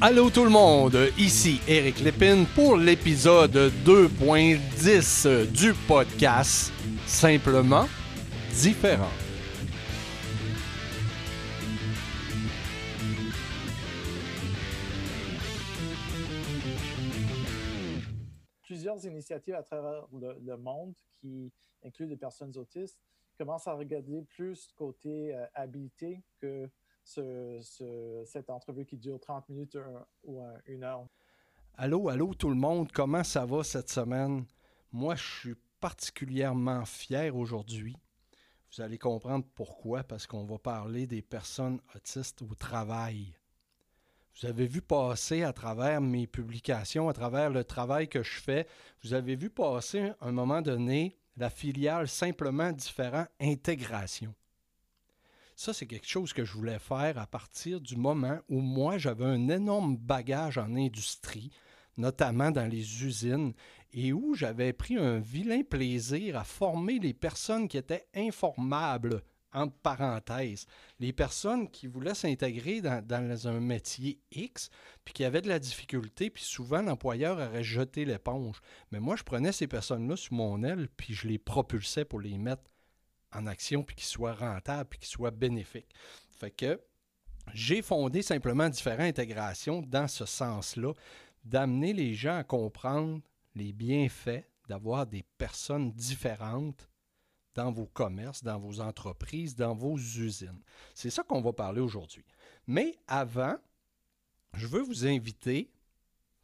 Allô tout le monde, ici Eric Lépine pour l'épisode 2.10 du podcast Simplement différent. Plusieurs initiatives à travers le, monde qui incluent des personnes autistes commencent à regarder plus côté euh, habilité que cette entrevue qui dure 30 minutes ou une heure. Allô, allô tout le monde, comment ça va cette semaine? Moi, je suis particulièrement fier aujourd'hui. Vous allez comprendre pourquoi, parce qu'on va parler des personnes autistes au travail. Vous avez vu passer à travers mes publications, à travers le travail que je fais, vous avez vu passer à un moment donné la filiale simplement différent intégration. Ça, c'est quelque chose que je voulais faire à partir du moment où moi, j'avais un énorme bagage en industrie, notamment dans les usines, et où j'avais pris un vilain plaisir à former les personnes qui étaient informables, entre parenthèses, les personnes qui voulaient s'intégrer dans, un métier X, puis qui avaient de la difficulté, puis souvent l'employeur aurait jeté l'éponge. Mais moi, je prenais ces personnes-là sous mon aile, puis je les propulsais pour les mettre en action, puis qui soit rentable, puis qui soit bénéfique. Fait que j'ai fondé simplement différentes intégrations dans ce sens-là, d'amener les gens à comprendre les bienfaits d'avoir des personnes différentes dans vos commerces, dans vos entreprises, dans vos usines. C'est ça qu'on va parler aujourd'hui. Mais avant, je veux vous inviter,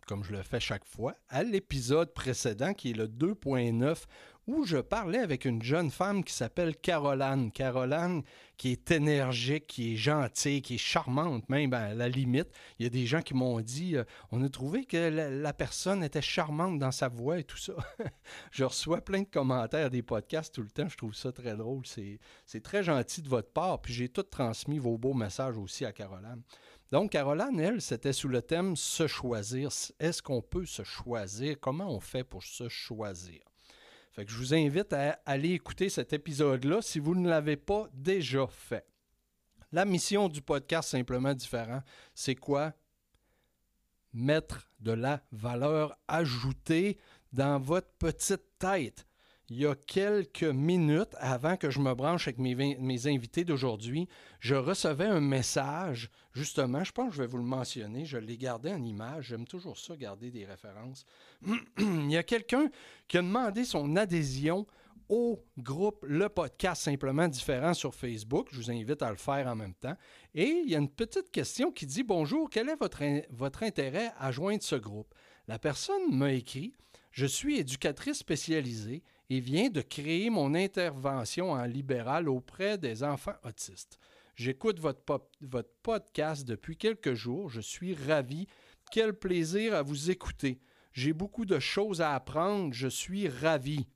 comme je le fais chaque fois, à l'épisode précédent qui est le 2.9 où je parlais avec une jeune femme qui s'appelle Caroline. Caroline, qui est énergique, qui est gentille, qui est charmante, même à la limite. Il y a des gens qui m'ont dit euh, on a trouvé que la, personne était charmante dans sa voix et tout ça. je reçois plein de commentaires des podcasts tout le temps. Je trouve ça très drôle. C'est très gentil de votre part. Puis j'ai tout transmis vos beaux messages aussi à Caroline. Donc, Caroline, elle, c'était sous le thème se choisir. Est-ce qu'on peut se choisir? Comment on fait pour se choisir? Je vous invite à aller écouter cet épisode-là si vous ne l'avez pas déjà fait. La mission du podcast Simplement Différent, c'est quoi? Mettre de la valeur ajoutée dans votre petite tête il y a quelques minutes avant que je me branche avec mes, invités d'aujourd'hui, je recevais un message, justement, je pense que je vais vous le mentionner, je l'ai gardé en image, j'aime toujours ça, garder des références. il y a quelqu'un qui a demandé son adhésion au groupe Le Podcast Simplement Différent sur Facebook. Je vous invite à le faire en même temps. Et il y a une petite question qui dit Bonjour, quel est votre, votre intérêt à joindre ce groupe La personne m'a écrit Je suis éducatrice spécialisée et vient de créer mon intervention en libéral auprès des enfants autistes. J'écoute votre, podcast depuis quelques jours. Je suis ravi. Quel plaisir à vous écouter. J'ai beaucoup de choses à apprendre. Je suis ravi.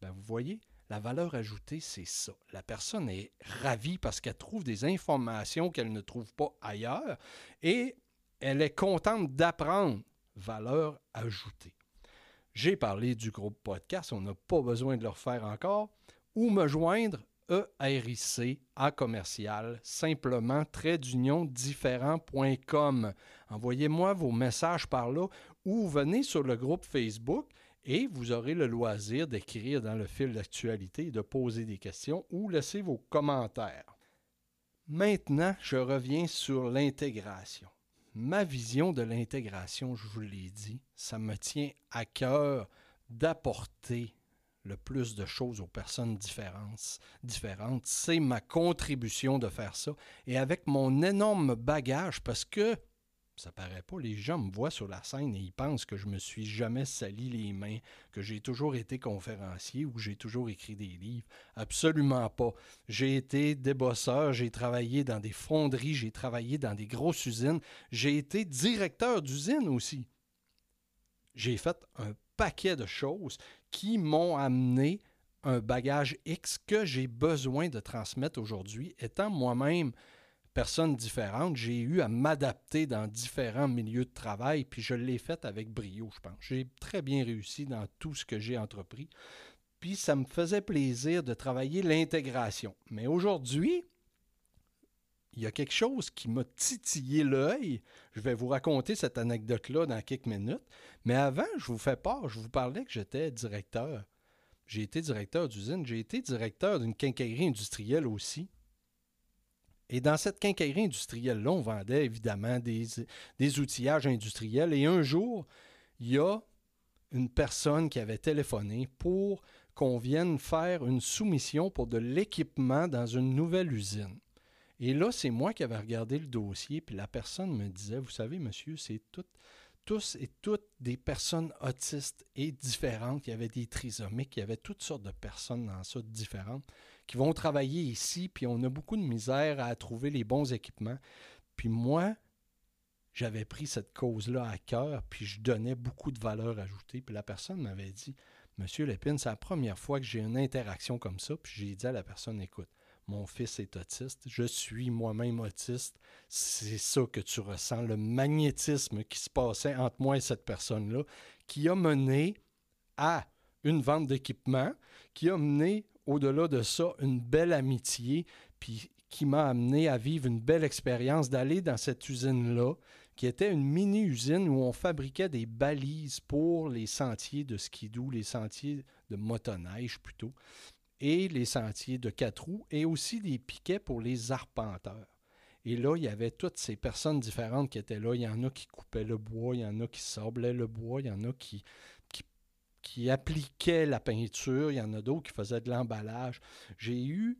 Ben, vous voyez, la valeur ajoutée, c'est ça. La personne est ravie parce qu'elle trouve des informations qu'elle ne trouve pas ailleurs et elle est contente d'apprendre. Valeur ajoutée. J'ai parlé du groupe podcast, on n'a pas besoin de le refaire encore. Ou me joindre ERIC à commercial, simplement trait d'union différent.com. Envoyez-moi vos messages par là ou venez sur le groupe Facebook et vous aurez le loisir d'écrire dans le fil d'actualité, de poser des questions ou laisser vos commentaires. Maintenant, je reviens sur l'intégration ma vision de l'intégration, je vous l'ai dit, ça me tient à cœur d'apporter le plus de choses aux personnes différentes. différentes. C'est ma contribution de faire ça. Et avec mon énorme bagage, parce que ça paraît pas. Les gens me voient sur la scène et ils pensent que je me suis jamais sali les mains, que j'ai toujours été conférencier ou j'ai toujours écrit des livres. Absolument pas. J'ai été débosseur, j'ai travaillé dans des fonderies, j'ai travaillé dans des grosses usines, j'ai été directeur d'usine aussi. J'ai fait un paquet de choses qui m'ont amené un bagage X que j'ai besoin de transmettre aujourd'hui, étant moi-même personnes différentes. J'ai eu à m'adapter dans différents milieux de travail, puis je l'ai fait avec brio, je pense. J'ai très bien réussi dans tout ce que j'ai entrepris. Puis ça me faisait plaisir de travailler l'intégration. Mais aujourd'hui, il y a quelque chose qui m'a titillé l'œil. Je vais vous raconter cette anecdote-là dans quelques minutes. Mais avant, je vous fais part, je vous parlais que j'étais directeur. J'ai été directeur d'usine, j'ai été directeur d'une quincaillerie industrielle aussi. Et dans cette quincaillerie industrielle-là, on vendait évidemment des, outillages industriels. Et un jour, il y a une personne qui avait téléphoné pour qu'on vienne faire une soumission pour de l'équipement dans une nouvelle usine. Et là, c'est moi qui avais regardé le dossier, puis la personne me disait, vous savez, monsieur, c'est tous et toutes des personnes autistes et différentes. Il y avait des trisomiques, il y avait toutes sortes de personnes dans ça différentes qui vont travailler ici, puis on a beaucoup de misère à trouver les bons équipements. Puis moi, j'avais pris cette cause-là à cœur, puis je donnais beaucoup de valeur ajoutée. Puis la personne m'avait dit, Monsieur Lépine, c'est la première fois que j'ai une interaction comme ça. Puis j'ai dit à la personne, écoute, mon fils est autiste, je suis moi-même autiste, c'est ça que tu ressens, le magnétisme qui se passait entre moi et cette personne-là, qui a mené à une vente d'équipement, qui a mené au-delà de ça une belle amitié, puis qui m'a amené à vivre une belle expérience d'aller dans cette usine-là, qui était une mini-usine où on fabriquait des balises pour les sentiers de skidoo, les sentiers de motoneige plutôt, et les sentiers de quatre roues, et aussi des piquets pour les arpenteurs. Et là, il y avait toutes ces personnes différentes qui étaient là. Il y en a qui coupaient le bois, il y en a qui sablaient le bois, il y en a qui, qui, appliquaient la peinture, il y en a d'autres qui faisaient de l'emballage. J'ai eu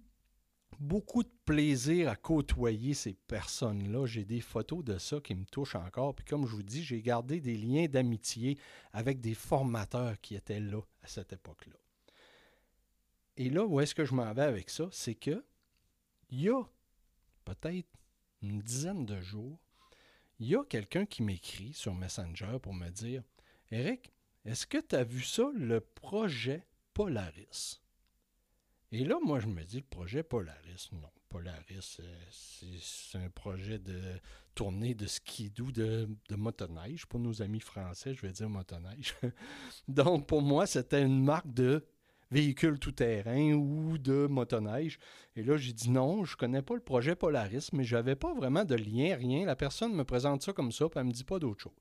beaucoup de plaisir à côtoyer ces personnes-là. J'ai des photos de ça qui me touchent encore. Puis comme je vous dis, j'ai gardé des liens d'amitié avec des formateurs qui étaient là à cette époque-là. Et là, où est-ce que je m'en vais avec ça? C'est que il y a peut-être une dizaine de jours, il y a quelqu'un qui m'écrit sur Messenger pour me dire Eric, est-ce que tu as vu ça, le projet Polaris? Et là, moi, je me dis, le projet Polaris, non. Polaris, euh, c'est un projet de tournée de skidoo de, de motoneige. Pour nos amis français, je vais dire motoneige. Donc, pour moi, c'était une marque de véhicule tout-terrain ou de motoneige. Et là, j'ai dit non, je connais pas le projet Polaris, mais je n'avais pas vraiment de lien, rien. La personne me présente ça comme ça, puis elle me dit pas d'autre chose.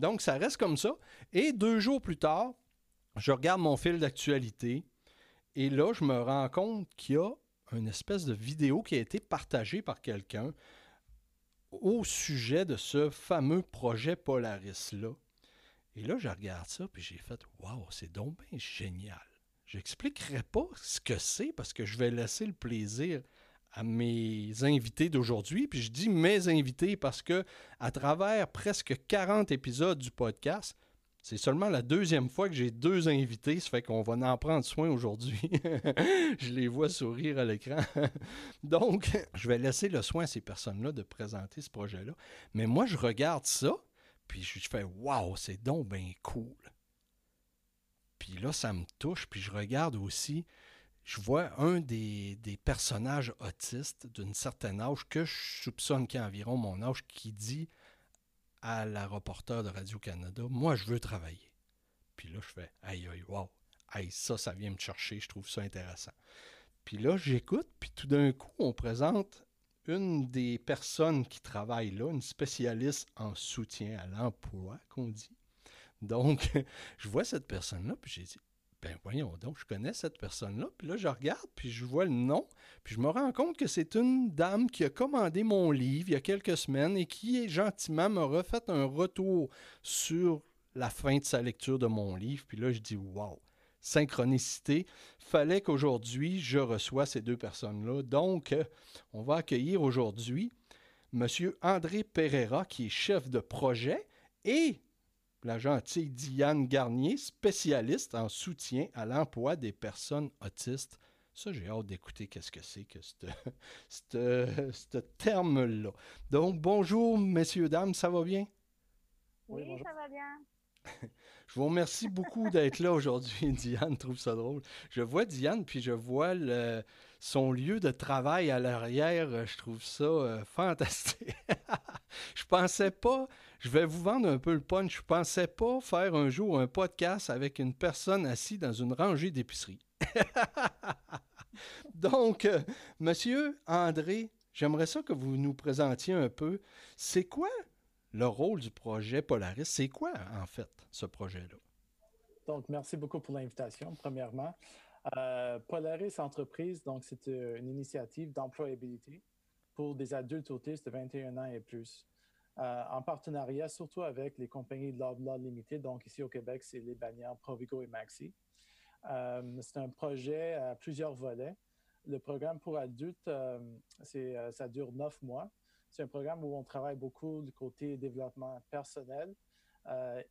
Donc, ça reste comme ça. Et deux jours plus tard, je regarde mon fil d'actualité et là, je me rends compte qu'il y a une espèce de vidéo qui a été partagée par quelqu'un au sujet de ce fameux projet Polaris-là. Et là, je regarde ça, puis j'ai fait Waouh, c'est donc bien génial. Je n'expliquerai pas ce que c'est parce que je vais laisser le plaisir à mes invités d'aujourd'hui. Puis je dis mes invités parce que à travers presque 40 épisodes du podcast, c'est seulement la deuxième fois que j'ai deux invités, ça fait qu'on va en prendre soin aujourd'hui. je les vois sourire à l'écran. Donc, je vais laisser le soin à ces personnes-là de présenter ce projet-là. Mais moi, je regarde ça, puis je fais Waouh, c'est donc bien cool. Puis là, ça me touche, puis je regarde aussi, je vois un des, personnages autistes d'une certaine âge que je soupçonne qui a environ mon âge qui dit à la reporter de Radio-Canada, moi, je veux travailler. Puis là, je fais, aïe, aïe, wow, aïe, ça, ça vient me chercher, je trouve ça intéressant. Puis là, j'écoute, puis tout d'un coup, on présente une des personnes qui travaille là, une spécialiste en soutien à l'emploi, qu'on dit. Donc, je vois cette personne-là, puis j'ai dit, ben voyons donc, je connais cette personne-là. Puis là, je regarde, puis je vois le nom, puis je me rends compte que c'est une dame qui a commandé mon livre il y a quelques semaines et qui gentiment m'a refait un retour sur la fin de sa lecture de mon livre. Puis là, je dis wow, synchronicité. Fallait qu'aujourd'hui, je reçois ces deux personnes-là. Donc, on va accueillir aujourd'hui M. André Pereira, qui est chef de projet, et la gentille Diane Garnier, spécialiste en soutien à l'emploi des personnes autistes. Ça, j'ai hâte d'écouter qu'est-ce que c'est que ce terme-là. Donc, bonjour, messieurs, dames, ça va bien? Oui, ça va bien. je vous remercie beaucoup d'être là aujourd'hui, Diane, trouve ça drôle. Je vois Diane, puis je vois son lieu de travail à l'arrière. Je trouve ça euh, fantastique. je pensais pas je vais vous vendre un peu le punch. Je pensais pas faire un jour un podcast avec une personne assise dans une rangée d'épicerie. Donc, euh, monsieur André j'aimerais ça que vous nous présentiez un peu, c'est quoi le rôle du projet Polaris? C'est quoi, en fait, ce projet-là? Donc, merci beaucoup pour l'invitation, premièrement. Euh, Polaris Entreprise, donc, c'est euh, une initiative d'employabilité pour des adultes autistes de 21 ans et plus. Euh, en partenariat surtout avec les compagnies de Loblaw Limited. Donc, ici au Québec, c'est les bannières Provigo et Maxi. c'est un projet à plusieurs volets. Le programme pour adultes, ça dure neuf mois. C'est un programme où on travaille beaucoup du côté développement personnel,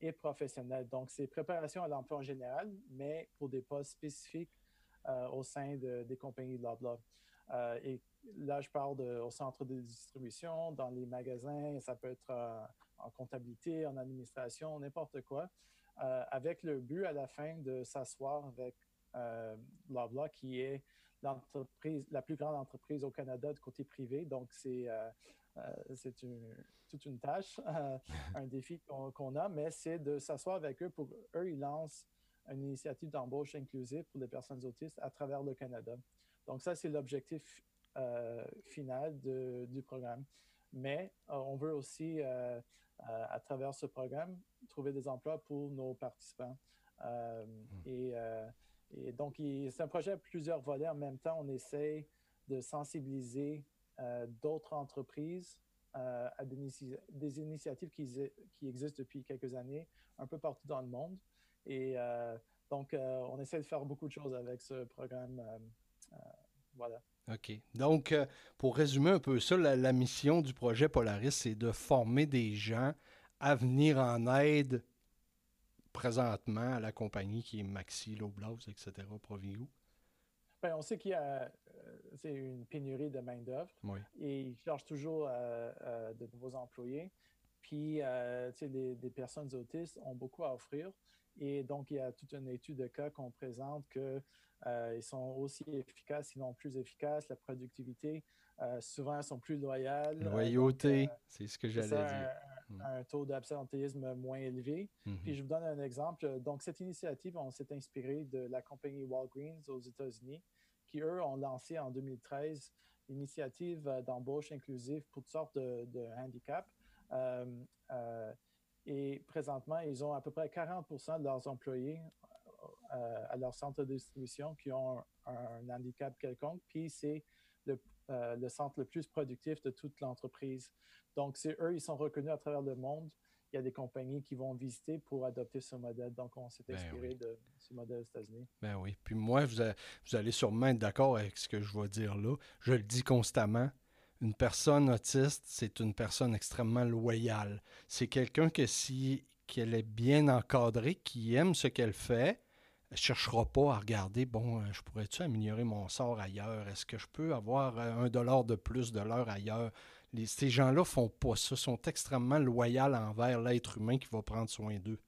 et professionnel. Donc, c'est préparation à l'emploi en général, mais pour des postes spécifiques euh, au sein des compagnies de Loblaw. Euh, et là, je parle au centre de distribution, dans les magasins, ça peut être euh, en comptabilité, en administration, n'importe quoi, avec le but à la fin de s'asseoir avec Loblaw, qui est l'entreprise, la plus grande entreprise au Canada de côté privé. Donc, c'est c'est toute une tâche, un défi qu'on a, mais c'est de s'asseoir avec eux pour eux, ils lancent une initiative d'embauche inclusive pour les personnes autistes à travers le Canada. Donc ça, c'est l'objectif euh, final du programme. Mais euh, on veut aussi, euh, à travers ce programme, trouver des emplois pour nos participants. Hmm. Et, et, donc, c'est un projet à plusieurs volets. En même temps, on essaie de sensibiliser d'autres entreprises à des, initiatives qui, qui, existent depuis quelques années un peu partout dans le monde. Et donc, on essaie de faire beaucoup de choses avec ce programme. Euh, voilà. OK. Donc, pour résumer un peu ça, la, mission du projet Polaris, c'est de former des gens à venir en aide présentement à la compagnie qui est Maxi, Loblaws, etc., Provigo. Bien, on sait qu'il y a c'est une pénurie de main-d'œuvre et ils cherchent toujours de nouveaux employés. Puis, des, des, personnes autistes ont beaucoup à offrir. Et donc, il y a toute une étude de cas qu'on présente qu'ils euh, sont aussi efficaces, sinon plus efficaces. La productivité, euh, souvent, sont plus loyales. Loyauté, euh, c'est ce que j'allais dire. Un, mm. un taux d'absentéisme moins élevé. Mm-hmm. Puis, je vous donne un exemple. Donc, cette initiative, on s'est inspiré de la compagnie Walgreens aux États-Unis, qui, eux, ont lancé en 2013 l'initiative d'embauche inclusive pour toutes sortes de, de handicaps. Et présentement, ils ont à peu près 40 de leurs employés euh, à leur centre de distribution qui ont un, handicap quelconque. Puis c'est euh, le, centre le plus productif de toute l'entreprise. Donc, c'est eux, ils sont reconnus à travers le monde. Il y a des compagnies qui vont visiter pour adopter ce modèle. Donc, on s'est ben inspiré de ce modèle aux États-Unis. Ben oui. Puis moi, vous, vous allez sûrement être d'accord avec ce que je vais dire là. Je le dis constamment une personne autiste, c'est une personne extrêmement loyale. C'est quelqu'un que si qu'elle est bien encadrée, qui aime ce qu'elle fait, elle ne cherchera pas à regarder, bon, euh, je pourrais-tu améliorer mon sort ailleurs? Est-ce que je peux avoir euh, un dollar de plus de l'heure ailleurs? ces gens-là font pas ça, sont extrêmement loyaux envers l'être humain qui va prendre soin d'eux.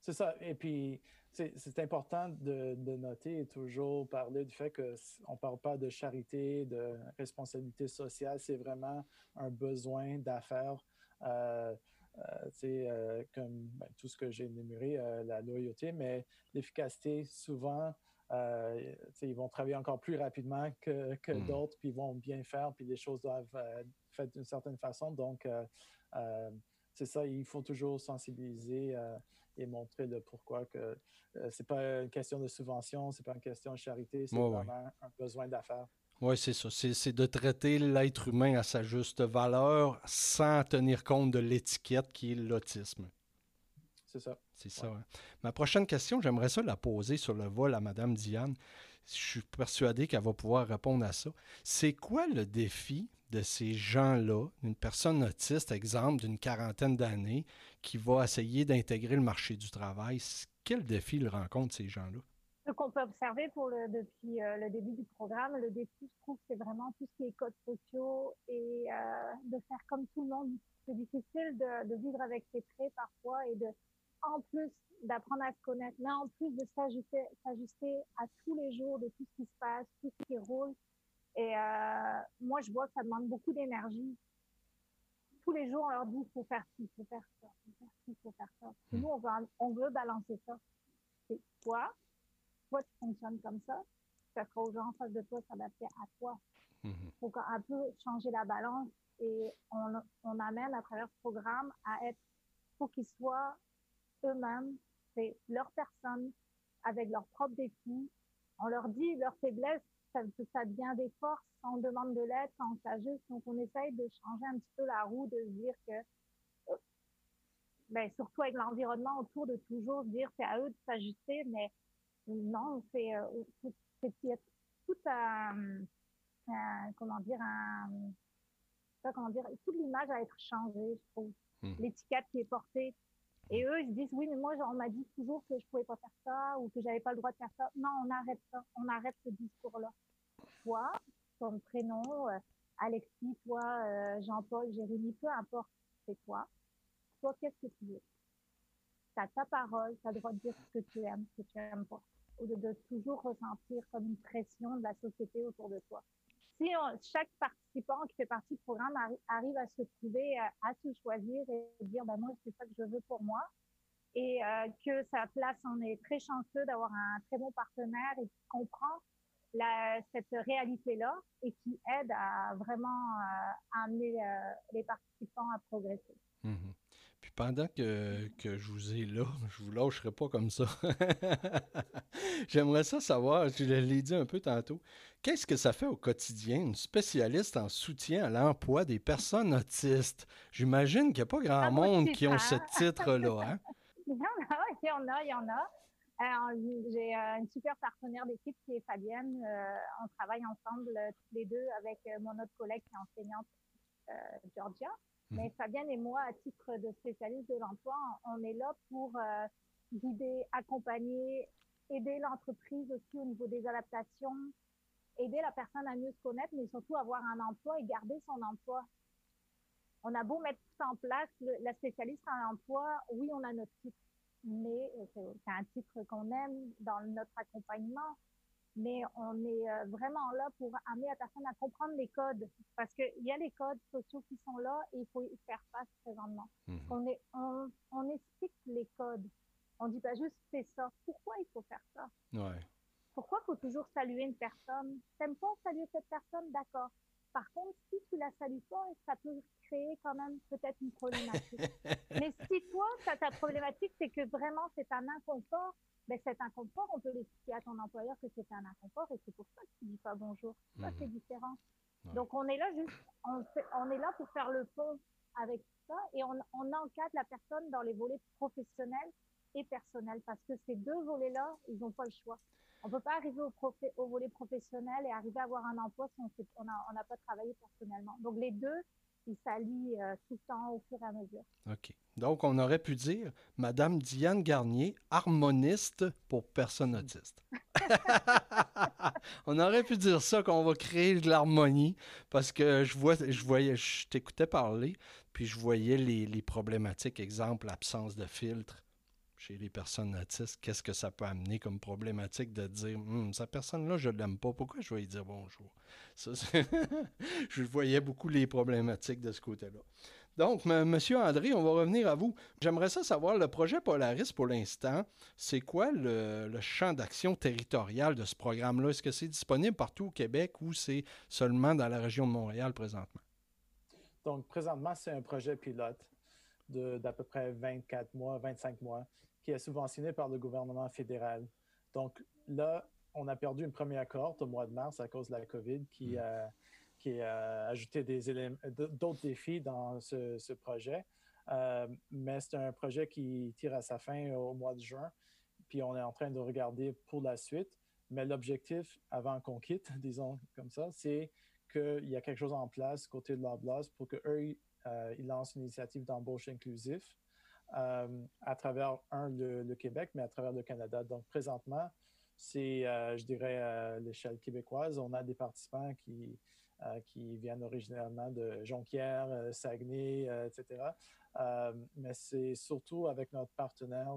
C'est ça. Et puis, c'est important de, noter et toujours parler du fait qu'on ne parle pas de charité, de responsabilité sociale, c'est vraiment un besoin d'affaires. Euh, euh, euh comme ben, tout ce que j'ai énuméré, euh, la loyauté, mais l'efficacité, souvent, ils vont travailler encore plus rapidement que, que hmm. d'autres, puis ils vont bien faire, puis les choses doivent être faites d'une certaine façon. Donc, c'est ça, il faut toujours sensibiliser et montrer le pourquoi que euh, c'est pas une question de subvention, c'est pas une question de charité, c'est vraiment un besoin d'affaires. Oui, c'est ça. C'est de traiter l'être humain à sa juste valeur sans tenir compte de l'étiquette qui est l'autisme. C'est ça. C'est ça. Ma prochaine question, j'aimerais ça la poser sur le vol à Mme Diane. Je suis persuadé qu'elle va pouvoir répondre à ça. C'est quoi le défi de ces gens-là, une personne autiste, exemple, d'une quarantaine d'années, qui va essayer d'intégrer le marché du travail? Quel défi ils rencontrent, ces gens-là? Ce qu'on peut observer le, depuis euh, le début du programme, le défi, je trouve, c'est vraiment tout ce qui est codes sociaux et euh, de faire comme tout le monde. C'est difficile de, de, vivre avec ses traits parfois et de, en plus d'apprendre à se connaître, mais en plus de s'ajuster à tous les jours de tout ce qui se passe, tout ce qui roule. Et euh, moi, je vois que ça demande beaucoup d'énergie. Tous les jours, on leur dit, il faut faire ci, il faut faire ça, il faut faire ci, faut faire ça. Nous, on veut, on veut balancer ça. C'est toi, toi, tu fonctionnes comme ça, ça fera aux gens en face de toi s'adapter à toi. Il mhm. faut un peu changer la balance et on, on amène à travers ce programme à être, pour qu'ils soient eux-mêmes, c'est leur personne avec leurs propres défis. On leur dit leurs faiblesses, ça, ça devient des forces quand on demande de l'aide, quand on s'ajuste. Donc, on essaye de changer un petit peu la roue, de se dire que, euh, ben, surtout avec l'environnement autour, de toujours dire c'est à eux de s'ajuster, mais non, c'est euh, tout un, comment dire, un, pas comment dire, toute l'image à être changée, je trouve. Hmm. L'étiquette qui est portée. Et eux, ils se disent, oui, mais moi, on m'a dit toujours que je pouvais pas faire ça ou que j'avais pas le droit de faire ça. Non, on arrête ça. On arrête ce discours-là. Toi, ton prénom, euh, Alexis, toi, euh, Jean-Paul, Jérémy, peu importe, c'est toi. Toi, qu'est-ce que tu veux? Tu as ta parole, tu as le droit de dire ce que tu aimes, ce que tu aimes pas. Au lieu de toujours ressentir comme une pression de la société autour de toi si chaque participant qui fait partie du programme arrive à se trouver, à, se choisir et dire, ben moi, c'est ça que je veux pour moi, et euh, que sa place en est très chanceux d'avoir un très bon partenaire et qui comprend cette réalité-là et qui aide à vraiment euh, amener euh, les participants à progresser. Mm-hmm. Puis pendant que, que, je vous ai là, je vous lâcherai pas comme ça. J'aimerais ça savoir, je l'ai dit un peu tantôt, qu'est-ce que ça fait au quotidien, une spécialiste en soutien à l'emploi des personnes autistes? J'imagine qu'il n'y a pas grand monde qui ont ce titre-là. Hein? il y en a, il y en a, il y en a. Euh, j'ai euh, une super partenaire d'équipe qui est Fabienne. Euh, on travaille ensemble tous les deux avec mon autre collègue qui est enseignante, Georgia. Mhm. Mais Fabienne et moi, à titre de spécialiste de l'emploi, on est là pour guider, accompagner, aider l'entreprise aussi au niveau des adaptations, aider la personne à mieux se connaître, mais surtout avoir un emploi et garder son emploi. On a beau mettre tout en place, la spécialiste en emploi, oui, on a notre titre, mais euh, c'est un titre qu'on aime dans notre accompagnement, mais on est euh, vraiment là pour amener la personne à comprendre les codes, parce qu'il y a les codes sociaux qui sont là et il faut y faire face présentement. Mhm. On, est, on, on explique les codes. On dit pas juste c'est ça. Pourquoi il faut faire ça? Ouais. Pourquoi faut toujours saluer une personne? T'aimes pas saluer cette personne? D'accord. Par contre, si tu la salues pas, ça peut créer quand même peut-être une problématique. Mais si toi, ta problématique, c'est que vraiment c'est un inconfort, ben cet inconfort, on peut l'expliquer à ton employeur que c'est un inconfort et c'est pour ça que tu dis pas bonjour. Ça, c'est mhm. différent. Donc, on est là juste, on, on, est là pour faire le pont avec ça et on, on encadre la personne dans les volets professionnels et personnels parce que ces deux volets-là, ils n'ont pas le choix. On ne peut pas arriver au, volet professionnel et arriver à avoir un emploi si on n'a pas travaillé personnellement. Donc, les deux, ils s'allient euh, tout le temps au fur et à mesure. OK. Donc, on aurait pu dire Madame Diane Garnier, harmoniste pour personnes autistes. on aurait pu dire ça, qu'on va créer de l'harmonie, parce que je, vois, je voyais, je t'écoutais parler, puis je voyais les, les problématiques, exemple, l'absence de filtre chez les personnes autistes, qu'est-ce que ça peut amener comme problématique de dire hum, cette personne-là, je ne l'aime pas, pourquoi je vais lui dire bonjour? Je voyais beaucoup les problématiques de ce côté-là. Donc, M. André, on va revenir à vous. J'aimerais ça savoir, le projet Polaris pour l'instant, c'est quoi le, le champ d'action territorial de ce programme-là? Est-ce que c'est disponible partout au Québec ou c'est seulement dans la région de Montréal présentement? Donc, présentement, c'est un projet pilote d'à peu près 24 mois, 25 mois, qui est subventionné par le gouvernement fédéral. Donc là, on a perdu une première cohorte au mois de mars à cause de la COVID qui, mm. a, qui a ajouté d'autres défis dans ce, projet. Euh, mais c'est un projet qui tire à sa fin au mois de juin. Puis on est en train de regarder pour la suite. Mais l'objectif, avant qu'on quitte, disons comme ça, c'est qu'il y a quelque chose en place côté de la pour qu'eux, euh, ils lancent une initiative d'embauche inclusif euh, à travers, un, le, Québec, mais à travers le Canada. Donc, présentement, c'est, euh, je dirais, à l'échelle québécoise, on a des participants qui, euh, qui viennent originalement de Jonquière, Saguenay, etc. mais c'est surtout avec notre partenaire,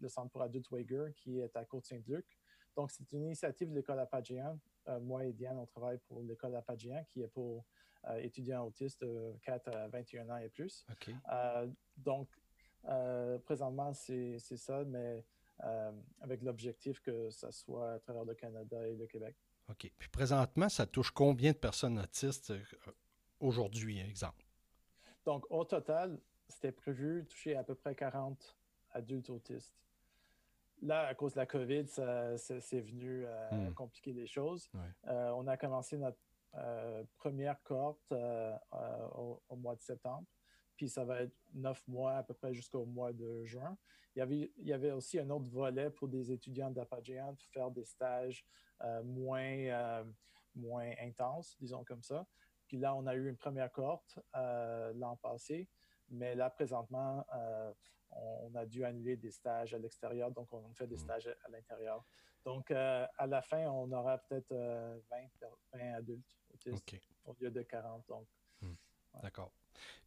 le Centre pour adultes Wager, qui est à Côte-Saint-Luc. Donc, c'est une initiative de l'école Apagéan. moi et Diane, on travaille pour l'école Apagéan, qui est pour euh, étudiants autistes de 4 à 21 ans et plus. Euh, donc, euh, présentement, c'est ça, mais avec l'objectif que ça soit à travers le Canada et le Québec. OK. Puis présentement, ça touche combien de personnes autistes euh, aujourd'hui, exemple? Donc, au total, c'était prévu toucher à peu près 40 adultes autistes. Là, à cause de la COVID, c'est venu euh, hmm. compliquer les choses. Euh, on a commencé notre première cohorte au, mois de septembre puis ça va être neuf mois à peu près jusqu'au mois de juin. Il y, avait, il y avait aussi un autre volet pour des étudiants d'Apogéant pour faire des stages euh, moins, euh, moins intenses, disons comme ça. Puis là, on a eu une première cohorte euh, l'an passé, mais là, présentement, on, a dû annuler des stages à l'extérieur, donc on fait des hmm. stages à, l'intérieur. Donc, à la fin, on aura peut-être 20, adultes autistes au lieu de 40. Donc, hmm. D'accord.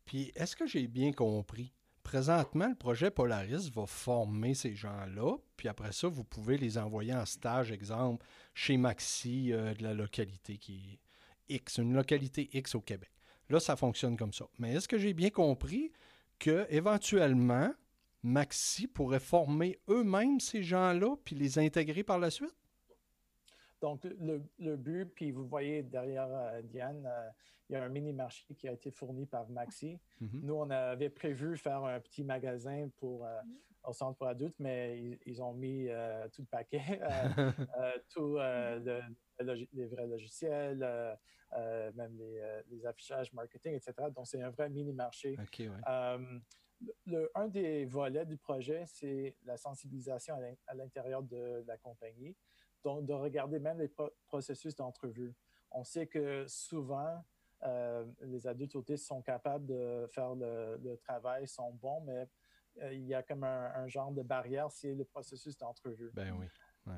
Puis, est-ce que j'ai bien compris? Présentement, le projet Polaris va former ces gens-là, puis après ça, vous pouvez les envoyer en stage, exemple, chez Maxi euh, de la localité qui est X, une localité X au Québec. Là, ça fonctionne comme ça. Mais est-ce que j'ai bien compris que éventuellement, Maxi pourrait former eux-mêmes ces gens-là, puis les intégrer par la suite? Donc, le, but, puis vous voyez derrière euh, Diane, euh, il y a un mini-marché qui a été fourni par Maxi. Mhm. Nous, on avait prévu faire un petit magasin pour, euh, au centre pour adultes, mais ils, ont mis tout le paquet, les vrais logiciels, même les, affichages marketing, etc. Donc, c'est un vrai mini-marché. un des volets du projet, c'est la sensibilisation à l'intérieur de la compagnie donc de regarder même les processus d'entrevue. On sait que souvent, euh, les adultes autistes sont capables de faire le, travail, sont bons, mais euh, il y a comme un, genre de barrière, c'est le processus d'entrevue. Ben oui.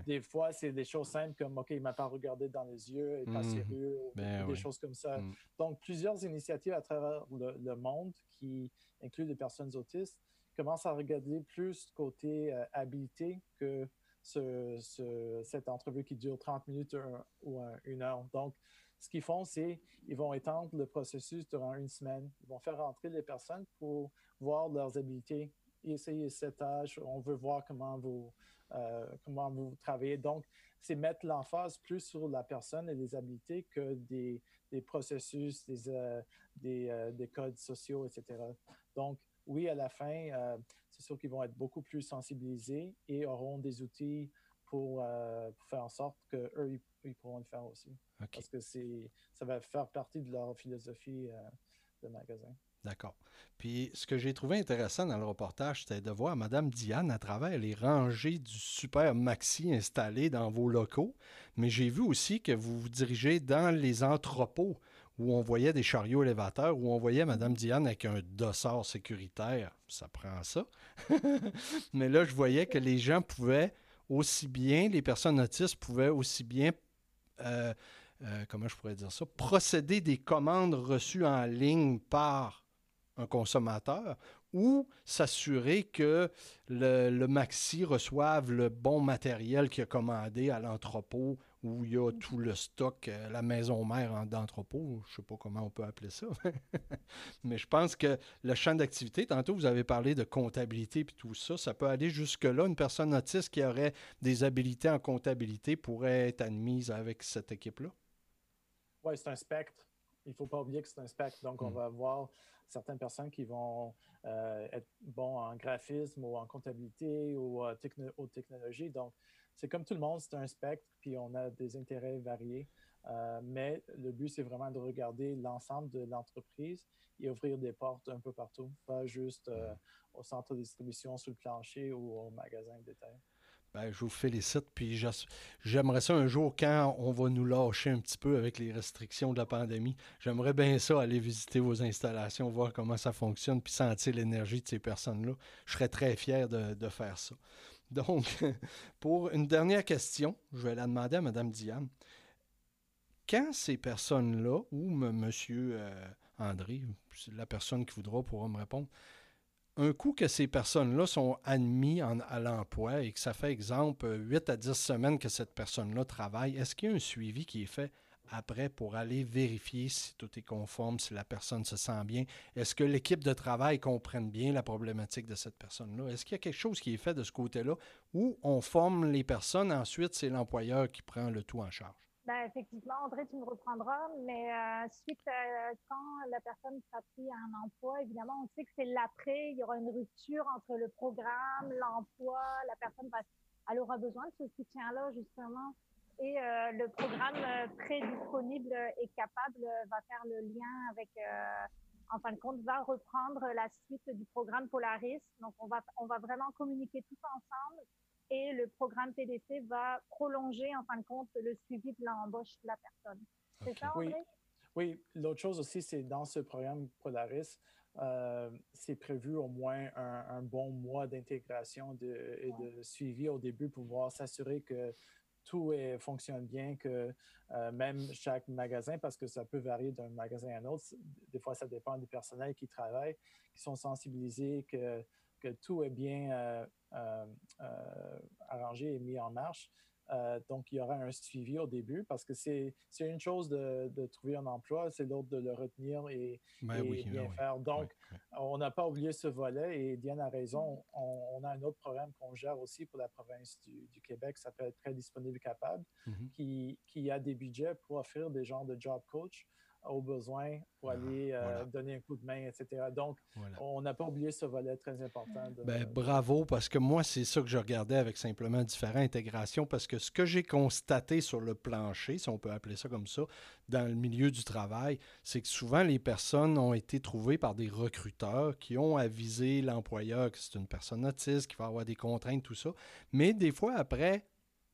Des fois, c'est des choses simples comme OK, il m'a pas regardé dans les yeux, il n'est pas mmh. sérieux, ben des choses comme ça. Mmh. Donc, plusieurs initiatives à travers le, monde qui incluent des personnes autistes commencent à regarder plus côté euh, habilité que ce, cette entrevue qui dure 30 minutes ou une heure. Donc, ce qu'ils font, c'est ils vont étendre le processus durant une semaine. Ils vont faire rentrer les personnes pour voir leurs habiletés, essayer cet âge. On veut voir comment vous, euh, comment vous travaillez. Donc, c'est mettre l'emphase plus sur la personne et les habiletés que des, des processus, des, euh, des, euh, des, codes sociaux, etc. Donc, oui, à la fin, c'est sûr qu'ils vont être beaucoup plus sensibilisés et auront des outils pour, faire en sorte qu'eux, ils, ils, pourront le faire aussi. Parce que ça va faire partie de leur philosophie de magasin. D'accord. Puis ce que j'ai trouvé intéressant dans le reportage, c'était de voir Mme Diane à travers les rangées du super maxi installé dans vos locaux. Mais j'ai vu aussi que vous vous dirigez dans les entrepôts où on voyait des chariots élévateurs, où on voyait Mme Diane avec un dossard sécuritaire. Ça prend ça. Mais là, je voyais que les gens pouvaient aussi bien, les personnes autistes pouvaient aussi bien, euh, euh, comment je pourrais dire ça, procéder des commandes reçues en ligne par un consommateur ou s'assurer que le, maxi reçoive le bon matériel qu'il a commandé à l'entrepôt où il y a tout le stock, euh, la maison mère d'entrepôt, je ne sais pas comment on peut appeler ça. Mais je pense que le champ d'activité, tantôt vous avez parlé de comptabilité et tout ça, ça peut aller jusque-là. Une personne autiste qui aurait des habilités en comptabilité pourrait être admise avec cette équipe-là. Oui, c'est un spectre. Il ne faut pas oublier que c'est un spectre. Donc, on hmm. va voir certaines personnes qui vont euh, être bons en graphisme ou en comptabilité ou euh, aux technologies. Donc, c'est comme tout le monde, c'est un spectre, puis on a des intérêts variés. Euh, mais le but, c'est vraiment de regarder l'ensemble de l'entreprise et ouvrir des portes un peu partout, pas juste au centre de distribution, sur le plancher ou au magasin de détail. Ben, je vous félicite. Puis j'aimerais ça un jour, quand on va nous lâcher un petit peu avec les restrictions de la pandémie, j'aimerais bien ça aller visiter vos installations, voir comment ça fonctionne, puis sentir l'énergie de ces personnes-là. Je serais très fier de, faire ça. Donc, pour une dernière question, je vais la demander à Mme Diane. Quand ces personnes-là, ou M. Euh, André, la personne qui voudra pourra me répondre, un coup que ces personnes-là sont admises à l'emploi et que ça fait, exemple, 8 à 10 semaines que cette personne-là travaille, est-ce qu'il y a un suivi qui est fait après pour aller vérifier si tout est conforme, si la personne se sent bien? Est-ce que l'équipe de travail comprenne bien la problématique de cette personne-là? Est-ce qu'il y a quelque chose qui est fait de ce côté-là où on forme les personnes, ensuite c'est l'employeur qui prend le tout en charge? Ben, effectivement, André, tu me reprendras, mais euh, suite à quand la personne sera pris à un emploi, évidemment, on sait que c'est l'après, il y aura une rupture entre le programme, l'emploi, la personne va, elle aura besoin de ce soutien-là, justement, et euh, le programme euh, très disponible et capable va faire le lien avec, en fin de compte, va reprendre la suite du programme Polaris. Donc, on va, on va vraiment communiquer tous ensemble et le programme TDC va prolonger en fin de compte le suivi de l'embauche de la personne. C'est ça, André? Oui, oui. l'autre chose aussi, c'est dans ce programme Polaris, euh, c'est prévu au moins un, bon mois d'intégration et de suivi au début pour pouvoir s'assurer que tout fonctionne bien, que euh, même chaque magasin, parce que ça peut varier d'un magasin à un autre, des fois ça dépend du personnel qui travaille, qui sont sensibilisés, que que tout est bien euh, arrangé et mis en marche. donc, il y aura un suivi au début parce que c'est une chose de, trouver un emploi, c'est l'autre de le retenir et, ben bien ben faire. Donc, on n'a pas oublié ce volet et Diane a raison. On, a un autre programme qu'on gère aussi pour la province du, Québec qui s'appelle Très disponible capable, mm-hmm. qui, qui, a des budgets pour offrir des genres de job coach aux besoins pour ah, aller euh, donner un coup de main, etc. Donc, on n'a pas oublié ce volet très important. Ben, bravo, parce que moi, c'est ça que je regardais avec simplement différentes intégrations, parce que ce que j'ai constaté sur le plancher, si on peut appeler ça comme ça, dans le milieu du travail, c'est que souvent les personnes ont été trouvées par des recruteurs qui ont avisé l'employeur que c'est une personne autiste, qui va avoir des contraintes, tout ça. Mais des fois, après,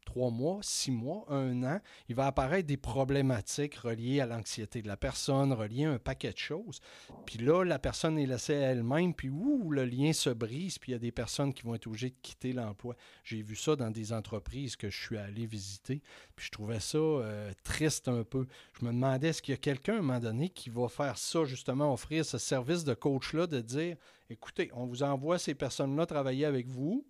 trois mois, six mois, un an, il va apparaître des problématiques reliées à l'anxiété de la personne, reliées à un paquet de choses. Puis là, la personne est laissée à elle-même, puis ouh, le lien se brise, puis il y a des personnes qui vont être obligées de quitter l'emploi. J'ai vu ça dans des entreprises que je suis allé visiter, puis je trouvais ça euh, triste un peu. Je me demandais, est-ce qu'il y a quelqu'un à un moment donné qui va faire ça, justement, offrir ce service de coach-là, de dire, écoutez, on vous envoie ces personnes-là travailler avec vous,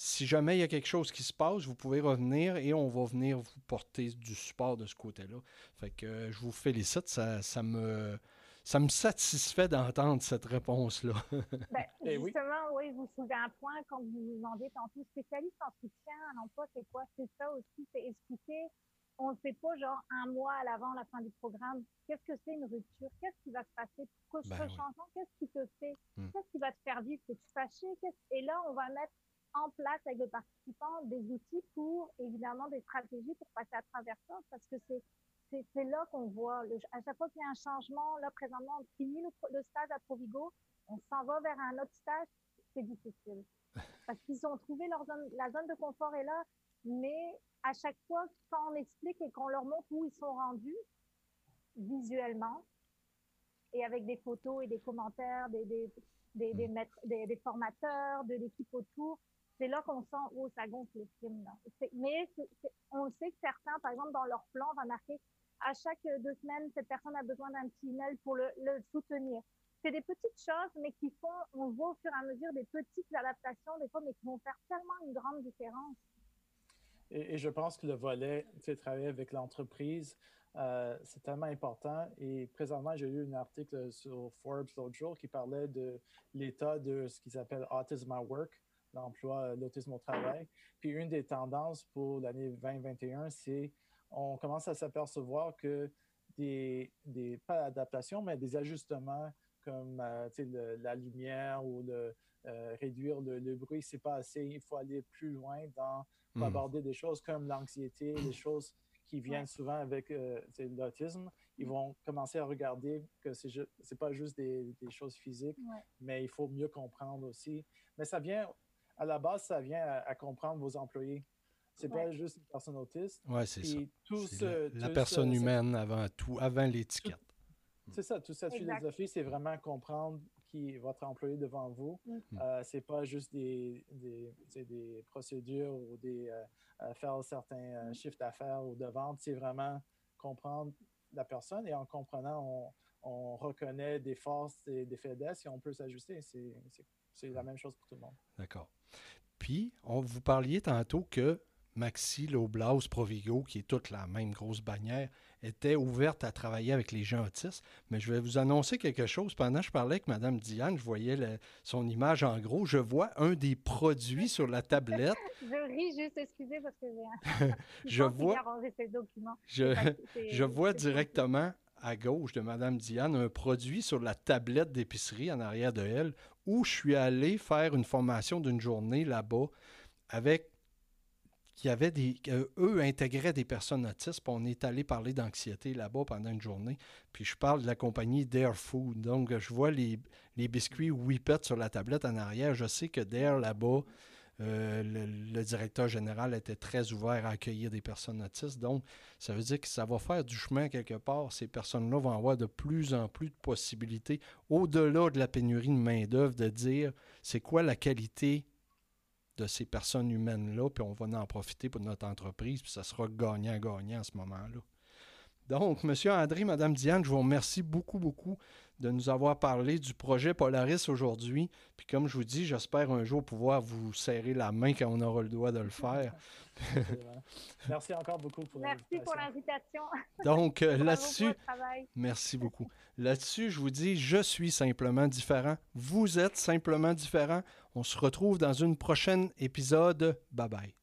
si jamais il y a quelque chose qui se passe, vous pouvez revenir et on va venir vous porter du support de ce côté-là. Fait que euh, je vous félicite, ça, ça me ça me satisfait d'entendre cette réponse-là. ben, eh justement, oui. vous soulevez un point quand vous vous demandez tantôt spécialiste en soutien à l'emploi, c'est quoi? C'est ça aussi, c'est expliquer. On ne sait pas, genre, un mois à l'avant la fin du programme, qu'est-ce que c'est une rupture? Qu'est-ce qui va se passer? Pourquoi ce ben changement? Qu'est-ce qui te fait? Hmm. Qu'est-ce qui va te faire vivre? Es-tu fâché? Et là, on va mettre en place avec les participants des outils pour, évidemment, des stratégies pour passer à travers ça, parce que c'est c'est là qu'on voit, à chaque fois qu'il y a un changement, là, présentement, on finit le, stage à Provigo, on s'en va vers un autre stage, c'est difficile. Parce qu'ils ont trouvé leur zone, la zone de confort est là, mais à chaque fois, quand on explique et qu'on leur montre où ils sont rendus, visuellement, et avec des photos et des commentaires, des, des, des, des, mm. des, des formateurs, de l'équipe autour, c'est là qu'on sent, oh, ça gonfle le film. Mais on sait que certains, par exemple, dans leur plan, va marquer à chaque deux semaines, cette personne a besoin d'un petit mail pour le, soutenir. C'est des petites choses, mais qui font, on voit au fur et à mesure des petites adaptations, des fois, mais qui vont faire tellement une grande différence. Et, je pense que le volet, tu travailler avec l'entreprise, euh, c'est tellement important. Et présentement, j'ai lu un article sur Forbes l'autre jour qui parlait de l'état de ce qu'ils appellent Autism at Work, l'emploi, euh, l'autisme au travail. Puis une des tendances pour l'année 2021, c'est on commence à s'apercevoir que des, des, pas d'adaptation, mais des ajustements comme euh, la lumière ou le, euh, réduire le, le bruit, c'est pas assez. Il faut aller plus loin dans hmm. aborder des choses comme l'anxiété, les choses qui viennent souvent avec l'autisme. Ils vont commencer à regarder que c'est n'est pas juste des, des choses physiques, mais il faut mieux comprendre aussi. Mais ça vient à la base, ça vient à, comprendre vos employés. C'est pas juste une personne autiste. Oui, c'est ça. la, personne humaine avant tout, avant l'étiquette. C'est ça, toute cette philosophie, c'est vraiment comprendre qui est votre employé devant vous. Ce mm. n'est euh, c'est pas juste des, des, des procédures ou des euh, euh, faire certains mm. chiffres d'affaires ou de vente. C'est vraiment comprendre la personne et en comprenant, on, on reconnaît des forces et des faiblesses et on peut s'ajuster. C'est la même chose pour tout le monde. D'accord. Puis, on vous parliez tantôt que Maxi, l'Oblaus, Provigo, qui est toute la même grosse bannière, était ouverte à travailler avec les gens autistes. Mais je vais vous annoncer quelque chose. Pendant que je parlais avec Mme Diane, je voyais son image en gros. Je vois un des produits sur la tablette. je ris juste, excusez, parce que j'ai je vois, je, je vois directement à gauche de Mme Diane un produit sur la tablette d'épicerie en arrière de elle où je suis allé faire une formation d'une journée là-bas avec qui avait des. eux intégraient des personnes autistes. Puis on est allé parler d'anxiété là-bas pendant une journée. Puis je parle de la compagnie Dare Food. Donc, je vois les, les biscuits Whippet sur la tablette en arrière. Je sais que Dare là-bas, euh, le, directeur général était très ouvert à accueillir des personnes autistes. Donc, ça veut dire que ça va faire du chemin quelque part. Ces personnes-là vont avoir de plus en plus de possibilités, au-delà de la pénurie de main-d'œuvre, de dire c'est quoi la qualité de ces personnes humaines-là, puis on va en profiter pour notre entreprise, puis ça sera gagnant-gagnant à ce moment-là. Donc, M. André, Mme Diane, je vous remercie beaucoup, beaucoup de nous avoir parlé du projet Polaris aujourd'hui. Puis comme je vous dis, j'espère un jour pouvoir vous serrer la main quand on aura le droit de le faire. merci encore beaucoup pour Merci pour l'invitation. Donc euh, là-dessus, merci beaucoup. Là-dessus, je vous dis, je suis simplement différent. Vous êtes simplement différent. On se retrouve dans une prochaine épisode. Bye bye.